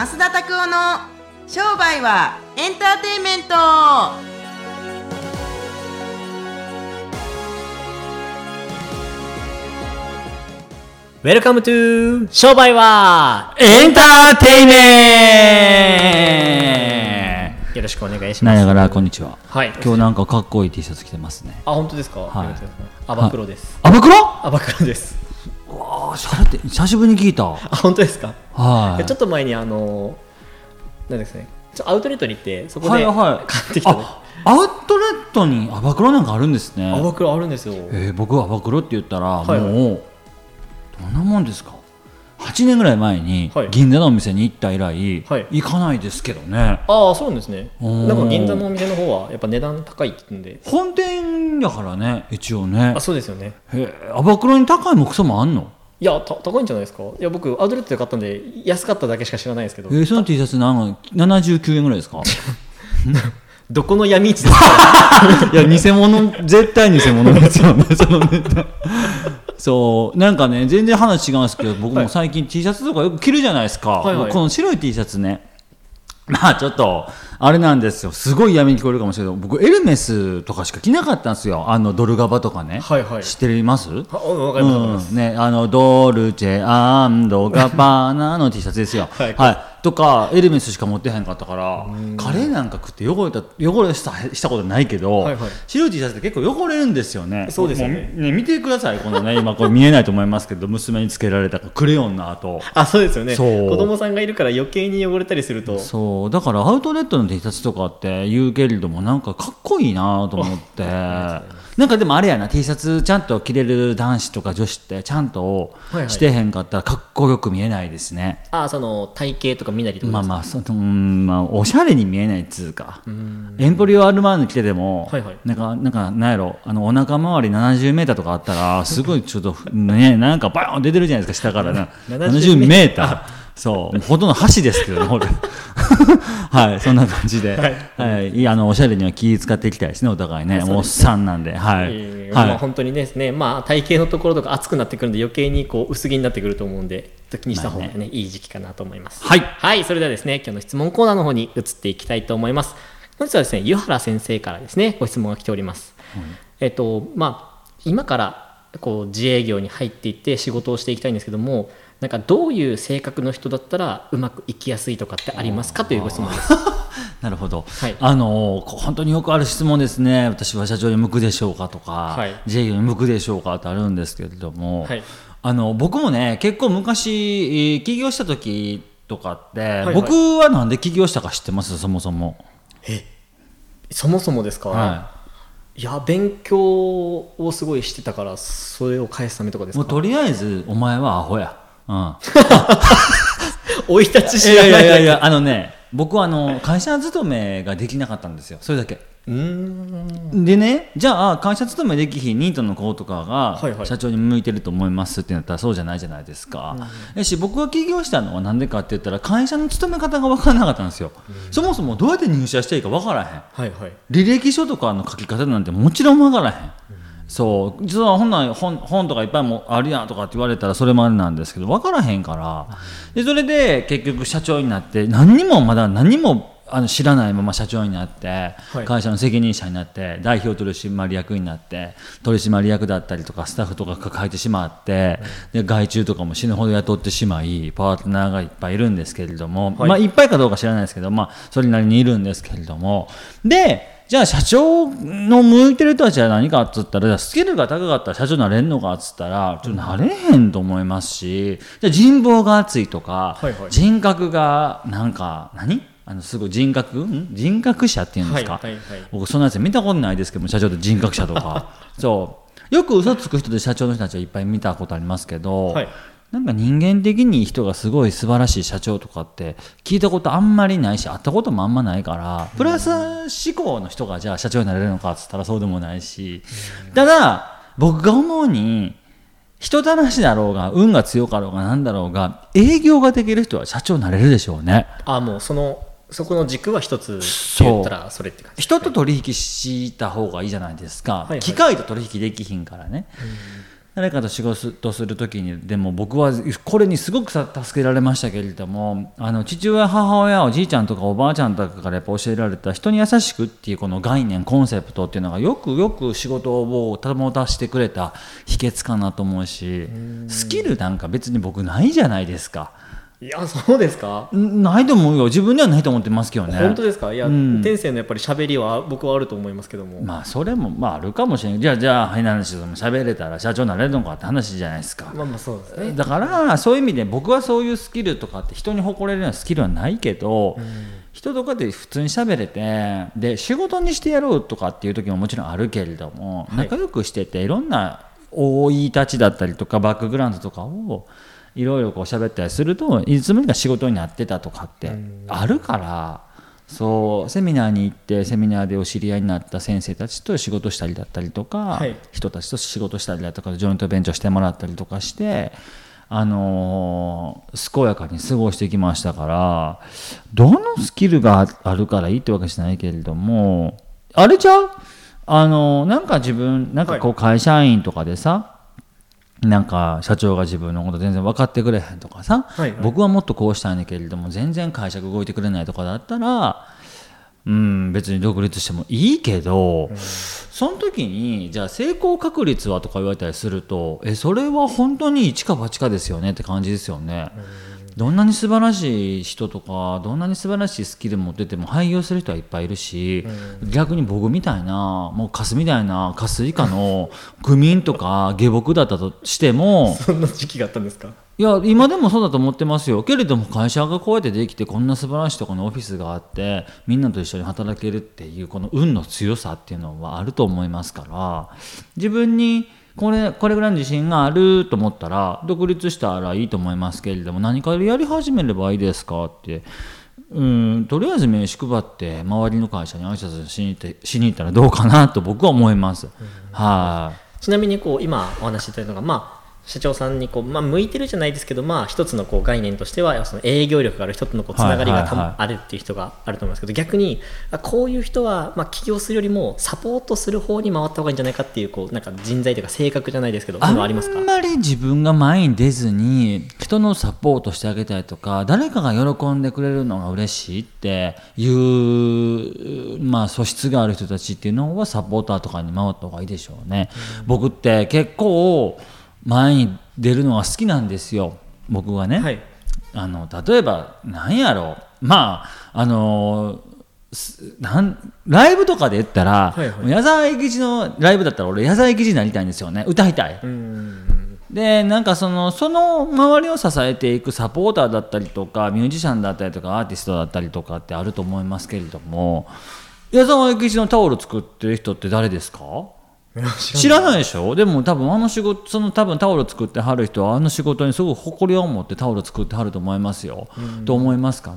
増田拓夫の商売はエンターテインメント Welcome to 商売はエンターテイメントよろしくお願いします。なんやからこんにちは。はい。今日なんかかっこいい T シャツ着てますね。あ、本当ですか？はいありがとうございますアバクロです。アバクロ？アバクロです。ああ、しゃれて久しぶりに聞いた。あ、本当ですか？はい。ちょっと前にあの、なんですかね、ちょアウトレットに行って、そこはいではい。買ってきたね。あ、アウトレットにアバクロなんかあるんですね。アバクロあるんですよ。えー、僕はアバクロって言ったら、はいはいもうどんなもんですか？8年ぐらい前にはい銀座のお店に行った以来、はい行かないですけどね。ああ、そうなんですね。なんか銀座のお店の方はやっぱ値段高いって言うんで。本店やからね、一応ねあ、。そうですよね。へーアバクロに高いもクソもあんの？いや、た高いんじゃないですか？いや、僕、アウトレットで買ったんで、安かっただけしか知らないですけど。え、ー、その T シャツなんか79円ぐらいですか？どこの闇市ですか？いや偽物絶対偽物ですよねそのネタ。そうなんかね全然話違うんですけど僕も最近 T シャツとかよく着るじゃないですか、はいはい。この白い T シャツねまあちょっとあれなんですよ。すごい闇に聞こえるかもしれない。けど僕エルメスとかしか着なかったんですよ。あのドルガバとかね、はいはい。知ってます？あわかりますわかります。うん。ね、あのドルチェガバーナの T シャツですよ、はいとかエルメスしか持ってへんかったからカレーなんか食って汚れた汚れしたしたことないけど、はいはい。白い T シャツって結構汚れるんですよね。そうですよね。ね見てくださいこのね今これ見えないと思いますけど娘につけられたクレヨンの跡。あ、そうですよね。子供さんがいるから余計に汚れたりすると。そう。だからアウトレットの T シャツとかって言うけれどもなんかかっこいいなと思って なんかでもあれやな T シャツちゃんと着れる男子とか女子ってちゃんとはいはいしてへんかったらかっこよく見えないですね、あ、その体型とか見なりとか。まあまあそのうんまあおしゃれに見えないっつうか。エンポリオアルマーヌ着てても、はいはい。なんかなんかなんやろあのお腹周り70メーターとかあったらすごいちょっとねなんかバーン出てるじゃないですか下から。ね70 70メーターそうほとんど箸ですけどねほんと。に はいそんな感じで、はい。いいあのおしゃれには気使っていきたいですねお互いね。おっさんなんで。はい、えーはい。まあ本当にですね、まあ体型のところとか熱くなってくるんで余計にこう薄着になってくると思うんで、気にした方がね、いい時期かなと思います。はい。はい、それではですね、今日の質問コーナーの方に移っていきたいと思います。本日はですね、湯原先生からですね、ご質問が来ております。えっと、まあ、今からこう自営業に入っていって仕事をしていきたいんですけども、なんかどういう性格の人だったらうまくいきやすいとかってありますかというご質問です。なるほど、はい。あのこ本当によくある質問ですね、私は社長に向くでしょうかとか、はい。自営業に向くでしょうかってあるんですけれども、はい。あの僕もね、結構昔、えー起業した時とかって、はい僕はなんで起業したか知ってます、そもそも。そもそもですか、はいや勉強をすごいしてたからそれを返すためとかですか？もうとりあえず、お前はアホや。うん 生い立ちい知らないやいやいやいや、あのね、僕はあの会社勤めができなかったんですよ、それだけ。うーんでね、じゃあ会社勤めできひんニートの子とかはいはいが社長に向いてると思いますってなったらそうじゃないじゃないですか。やし僕が起業したのはなんでかって言ったら会社の勤め方が分からなかったんですよ。そもそもどうやって入社していいか分からへん。はいはい履歴書とかの書き方なんてもちろん分からへん。そう。実は本来本本とかいっぱいもあるやんとかって言われたらそれまでなんですけど分からへんから。でそれで結局社長になって何にもまだ何にもあの知らないまま社長になって、はい。会社の責任者になって代表取締役になって取締役だったりとかスタッフとか抱えてしまって、で外注とかも死ぬほど雇ってしまいパートナーがいっぱいいるんですけれども、はい。まあいっぱいかどうか知らないですけど、まあ、それなりにいるんですけれども。でじゃあ社長の向いてる人たちは何かっつったらスキルが高かったら社長になれんのかっつったらちょっとなれへんと思いますしじゃあ人望が厚いとか、はいはい。人格がなんか何？あのすごい人格ん？人格者っていうんですか、はいはいはい。僕そんなやつ見たことないですけども社長って人格者とか。そう。よく嘘つく人で社長の人たちはいっぱい見たことありますけど、はいなんか人間的に人がすごい素晴らしい社長とかって聞いたことあんまりないし会ったこともあんまないからプラス思考の人がじゃあ社長になれるのかっつったらそうでもないし。ただ僕が思うに人たらしだろうが運が強かろうがなんだろうが営業ができる人は社長になれるでしょうね。あもうそのそこの軸は一つ言ったらそれって感じ人と取引した方がいいじゃないですか、いはい。機械と取引できひんからね、だ誰かと仕事する時にでも僕はこれにすごくさ助けられましたけれどもあの父親母親おじいちゃんとかおばあちゃんとかからやっぱ教えられた人に優しくっていうこの概念コンセプトっていうのがよくよく仕事を保たしてくれた秘訣かなと思うしスキルなんか別に僕ないじゃないですか。いやそうですか？んないと思うよ。自分ではないと思ってますけどね。本当ですか？いや、うん。天性のやっぱり喋りは僕はあると思いますけども、まあそれもまああるかもしれないじゃあじゃあ変な話でも喋れたら社長になれるのかって話じゃないですか、まあまあそうですね。だからそういう意味で僕はそういうスキルとかって人に誇れるようなスキルはないけど、人とかで普通に喋れてで仕事にしてやろうとかっていう時ももちろんあるけれども、はい。仲良くしてていろんな生い立ちだったりとかバックグラウンドとかをいろいろこう喋ったりするといつの間にか仕事になってたとかってあるから。そうセミナーに行ってセミナーでお知り合いになった先生たちと仕事したりだったりとか、はい。人たちと仕事したりだとかジョイントベンチャーしてもらったりとかして、あのー健やかに過ごしてきましたからどのスキルがあるからいいってわけじゃないけれどもあれちゃう？あのーなんか自分なんかこう会社員とかでさ、なんか社長が自分のこと全然分かってくれへんとかさ、はいはい。僕はもっとこうしたいんだけれども全然会社が動いてくれないとかだったらうん別に独立してもいいけど、その時にじゃあ成功確率はとか言われたりするとえそれは本当に一か八かですよねって感じですよね。どんなに素晴らしい人とかどんなに素晴らしいスキル持ってても廃業する人はいっぱいいるし、逆に僕みたいなもうカスみたいなカス以下の愚民とか下僕だったとしてもそんな時期があったんですか？いや今でもそうだと思ってますよ。けれども会社がこうやってできてこんな素晴らしいところにオフィスがあってみんなと一緒に働けるっていうこの運の強さっていうのはあると思いますから自分にこれこれぐらいの自信があると思ったら独立したらいいと思いますけれども何かやり始めればいいですかって。うんとりあえず名刺配って周りの会社に挨拶しに行ってしに行ったらどうかなと僕は思います。はい、ちなみにこう今お話しいただいたのが、まあ、社長さんにこう、まあ、向いてるじゃないですけど、まあ、一つのこう概念としてはその営業力がある人とのこうつながりがたはいはいはいあるっていう人があると思いますけど逆にあこういう人は、まあ、起業するよりもサポートする方に回った方がいいんじゃないかっていうこうなんか人材というか性格じゃないですけどありますかんまり自分が前に出ずに人のサポートしてあげたりとか誰かが喜んでくれるのが嬉しいっていう、まあ、素質がある人たちっていうのはサポーターとかに回った方がいいでしょうね。僕って結構前に出るのが好きなんですよ。僕はね。はい。あの例えば何やろ。うまああのすなんライブとかで言ったら、はいはい。矢沢永吉のライブだったら俺矢沢永吉になりたいんですよね。歌いたい、うん。でなんかそのその周りを支えていくサポーターだったりとかミュージシャンだったりとかアーティストだったりとかってあると思いますけれども矢沢永吉のタオル作ってる人って誰ですか？知らない。でしょ？でも多分あの仕事その多分タオル作ってはる人はあの仕事にすごく誇りを持ってタオル作ってはると思いますよ、と思いますから。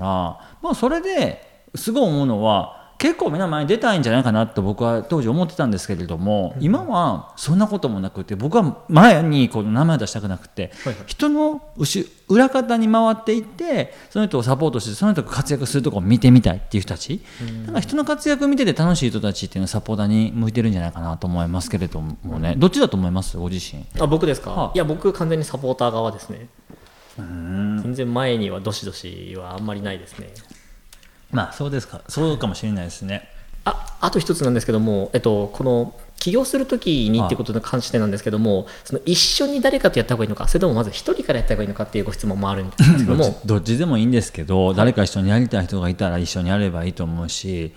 まあそれですごい思うのは結構みんな前に出たいんじゃないかなと僕は当時思ってたんですけれども、今はそんなこともなくて僕は前にこの名前を出したくなくて、はいはい。人の後裏方に回っていってその人をサポートしてその人が活躍するところを見てみたいっていう人たち、だから人の活躍を見てて楽しい人たちっていうのはサポーターに向いてるんじゃないかなと思いますけれどもね。どっちだと思います？ご自身。あ僕ですか、はあいや僕完全にサポーター側ですね。全然前にはどしどしはあんまりないですねまあそうですか。そうかもしれないですね。ああと一つなんですけども、えっと、この起業するときにってことに関してなんですけども、その一緒に誰かとやった方がいいのか、それともまず一人からやった方がいいのかっていうご質問もあるんですけども、どっちでもいいんですけど、誰か一緒にやりたい人がいたら一緒にやればいいと思うし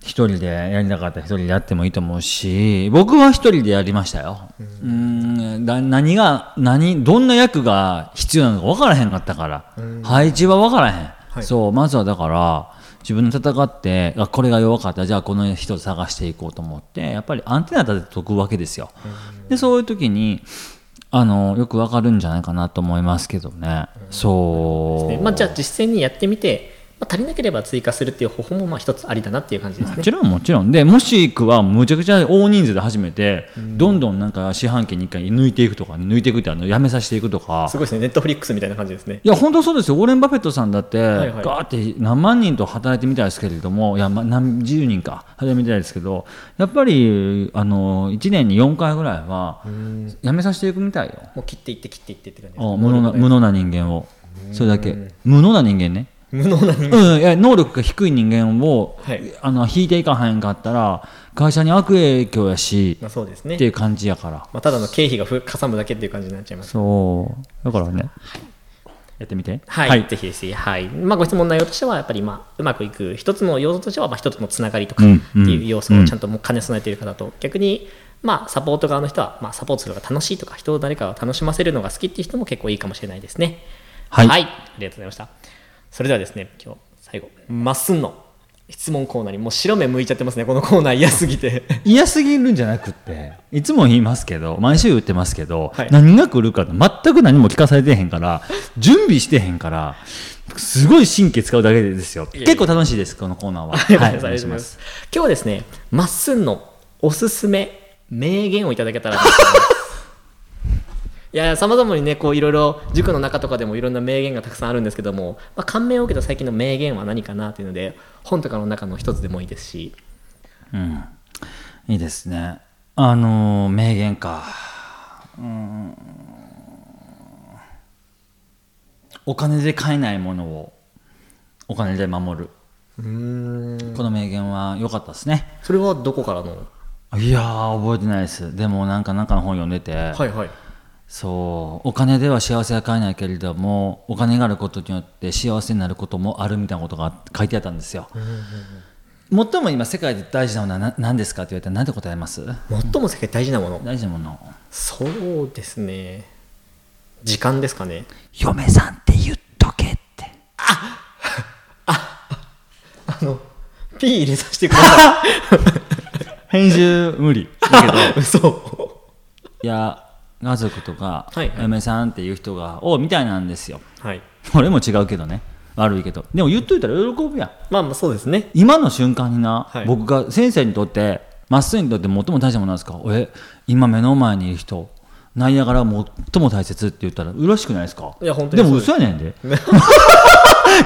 一人でやりたかったら一人でやってもいいと思うし僕は一人でやりましたよ。うん。だ何が何どんな役が必要なのか分からへんかったから。配置は分からへん、はい。そうまずはだから自分で戦ってあこれが弱かったじゃあこの人を探していこうと思ってやっぱりアンテナ立てておくわけですよ。でそういう時にあのよくわかるんじゃないかなと思いますけどね。そう。ねまあ、じゃあ実践にやってみてまあ、足りなければ追加するっていう方法もまあ一つありだなっていう感じですね。もちろんもちろん。でもしくはむちゃくちゃ大人数で始めて、どんどんなんか四半期に1回抜いていくとか、抜いていくってあのやめさせていくとか。すごいですね。ネットフリックスみたいな感じですね。いや本当そうですよ、ウォーレン・バフェットさんだって、いはい。ガーって何万人と働いてみたいですけれども、いや、ま、何十人か働いてみたいですけど、やっぱりあの1年に4回ぐらいはやめさせていくみたいよ、もう切っていって切っていってって感じ無能な無能な人間を、それだけ、無能な人間ね。無能な人間。うん、いや能力が低い人間を、はい。あの引いていかへんかったら会社に悪影響やし、まあそうですね。っていう感じやから。まあ、ただの経費がふかさむだけっていう感じになっちゃいます。そう。だからね、やってみて。はい、ぜひぜひ、はい。まあ、ご質問内容としてはやっぱり、まあ、うまくいく一つの要素としては、まあ、一つのつながりとかうんっていう要素をちゃんともう兼ね備えている方と、逆に、まあ、サポート側の人は、まあ、サポートするのが楽しいとか人を誰かを楽しませるのが好きっていう人も結構いいかもしれないですね。はい。ありがとうございましたそれではですね今日最後まっすんの質問コーナーにもう白目向いちゃってますねこのコーナー。嫌すぎて。嫌すぎるんじゃなくっていつも言いますけど毎週言ってますけど、はい。何が来るかって全く何も聞かされてへんから準備してへんからすごい神経使うだけですよ。結構楽しいですこのコーナーは。はいお願いします。今日はですね、まっすんのおすすめ名言をいただけたらと思います。いや、さまざまにね、こういろいろ塾の中とかでもいろんな名言がたくさんあるんですけども、まあ、感銘を受けた最近の名言は何かなというので、本とかの中の一つでもいいですし、うん。いいですね。あのー名言か。うん。お金で買えないものをお金で守る。この名言は良かったですね。それはどこからの？いやー覚えてないです。でもなんかなんかの本読んでて、はいはい。そうお金では幸せは買えないけれどもお金があることによって幸せになることもあるみたいなことが書いてあったんですよ、最も今世界で大事なものはな何ですかって言われたら何て答えます？最も世界で大事なもの。大事なものそうですね。時間ですかね。嫁さんって言っとけってあの、P 入れさせてくださ 編集無理だけどい。嘘。いや家族とかはい。はい嫁さんっていう人がおみたいなんですよ。はい。俺も違うけどね。悪いけど。でも言っといたら喜ぶやん。まあまあそうですね。今の瞬間にな、はい。僕が先生にとってまっすぐにとって最も大事なものなんですか？え今目の前にいる人。ナイアガラ最も大切って言ったら嬉しくないですか？いや本当にでも嘘やねんで。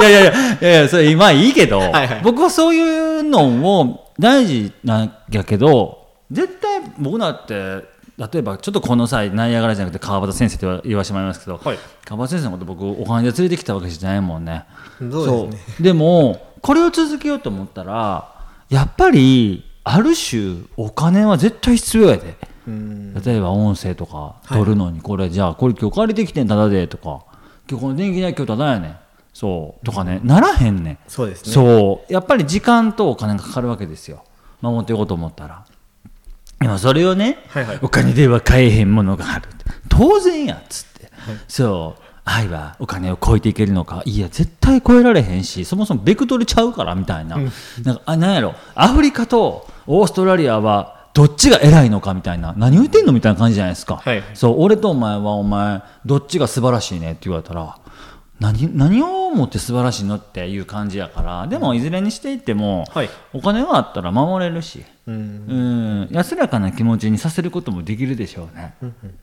いやいやいやいやいやそれ今いいけどはい。はい僕はそういうのを大事なんやけど絶対僕だって例えばちょっとこの際ナイアガラじゃなくて川端先生って言わせてもらいますけど、はい。川端先生のこと僕お金で連れてきたわけじゃないもんね。そうですね。でもこれを続けようと思ったらやっぱりある種お金は絶対必要やで。うん。例えば音声とか撮るのにこれじゃあこれ今日借りてきてんただでとか。今日この電気代今日ただやね。んそう。とかね。ならへんねん。そうですね。そう。やっぱり時間とお金がかかるわけですよ。守っていこうと思ったら今それをね、はいはい。お金では買えへんものがある当然やっつって、そう愛はお金を超えていけるのか。いや絶対超えられへんしそもそもベクトルちゃうからみたいな,、なんかあなんやろ。アフリカとオーストラリアはどっちが偉いのかみたいな。何言ってんのみたいな感じじゃないですか、はい。そう俺とお前はお前どっちが素晴らしいねって言われたら何何をもって素晴らしいのっていう感じやからでもいずれにしていっても、はい。お金があったら守れるし、うん。うん、安らかな気持ちにさせることもできるでしょうね、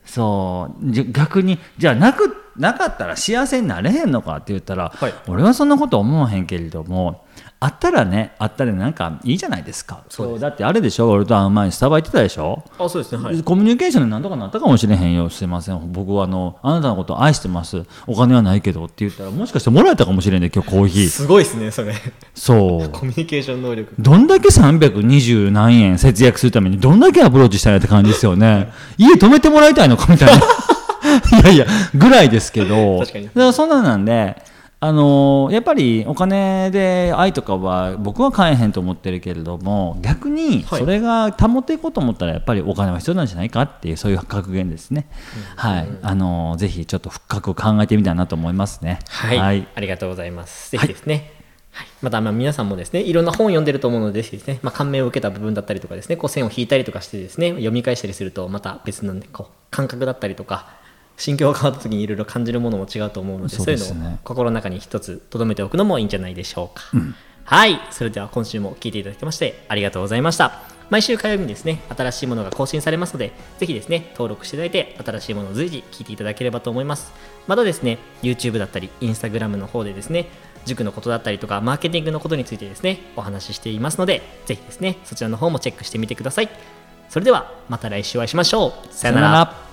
そう。じゃ逆にじゃあなくなかったら幸せになれへんのかって言ったら、はい。俺はそんなこと思わへんけれどもあったらねあったらなんかいいじゃないですか。そうだってあれでしょ俺と会う前にスタバ行ってたでしょ。あ、そうですね。はい。コミュニケーションで何とかなったかもしれへんよすいません。僕はあのあなたのこと愛してます。お金はないけどって言ったらもしかしてもらえたかもしれんね今日コーヒー。すごいですね、それ。そう。コミュニケーション能力。どんだけ320何円節約するためにどんだけアプローチしたんやって感じですよね。家止めてもらいたいのかみたいな。いやいやぐらいですけど。確かに。だからそんなんなんであのーやっぱりお金で愛とかは僕は買えへんと思ってるけれども逆にはい。それが保っていこうと思ったらやっぱりお金は必要なんじゃないかっていうそういう格言ですね、はい。あのーぜひちょっと深く考えてみたいなと思いますね。はい、ありがとうございます。ぜひですね。はい、またまあ皆さんもですねいろんな本を読んでると思うのでぜひですね、まあ、感銘を受けた部分だったりとかですねこう線を引いたりとかしてですね読み返したりするとまた別の、ね、こう感覚だったりとか心境が変わった時にいろいろ感じるものも違うと思うのでそそうういうのを心の中に一つ留めておくのもいいんじゃないでしょうか、はい。それでは今週も聞いていただきましてありがとうございました。毎週火曜日にですね新しいものが更新されますのでぜひですね登録していただいて新しいものを随時聞いていただければと思います。またですね YouTube だったり Instagram の方でですね塾のことだったりとかマーケティングのことについてですねお話ししていますのでぜひですねそちらの方もチェックしてみてください。それではまた来週お会いしましょう。さよなら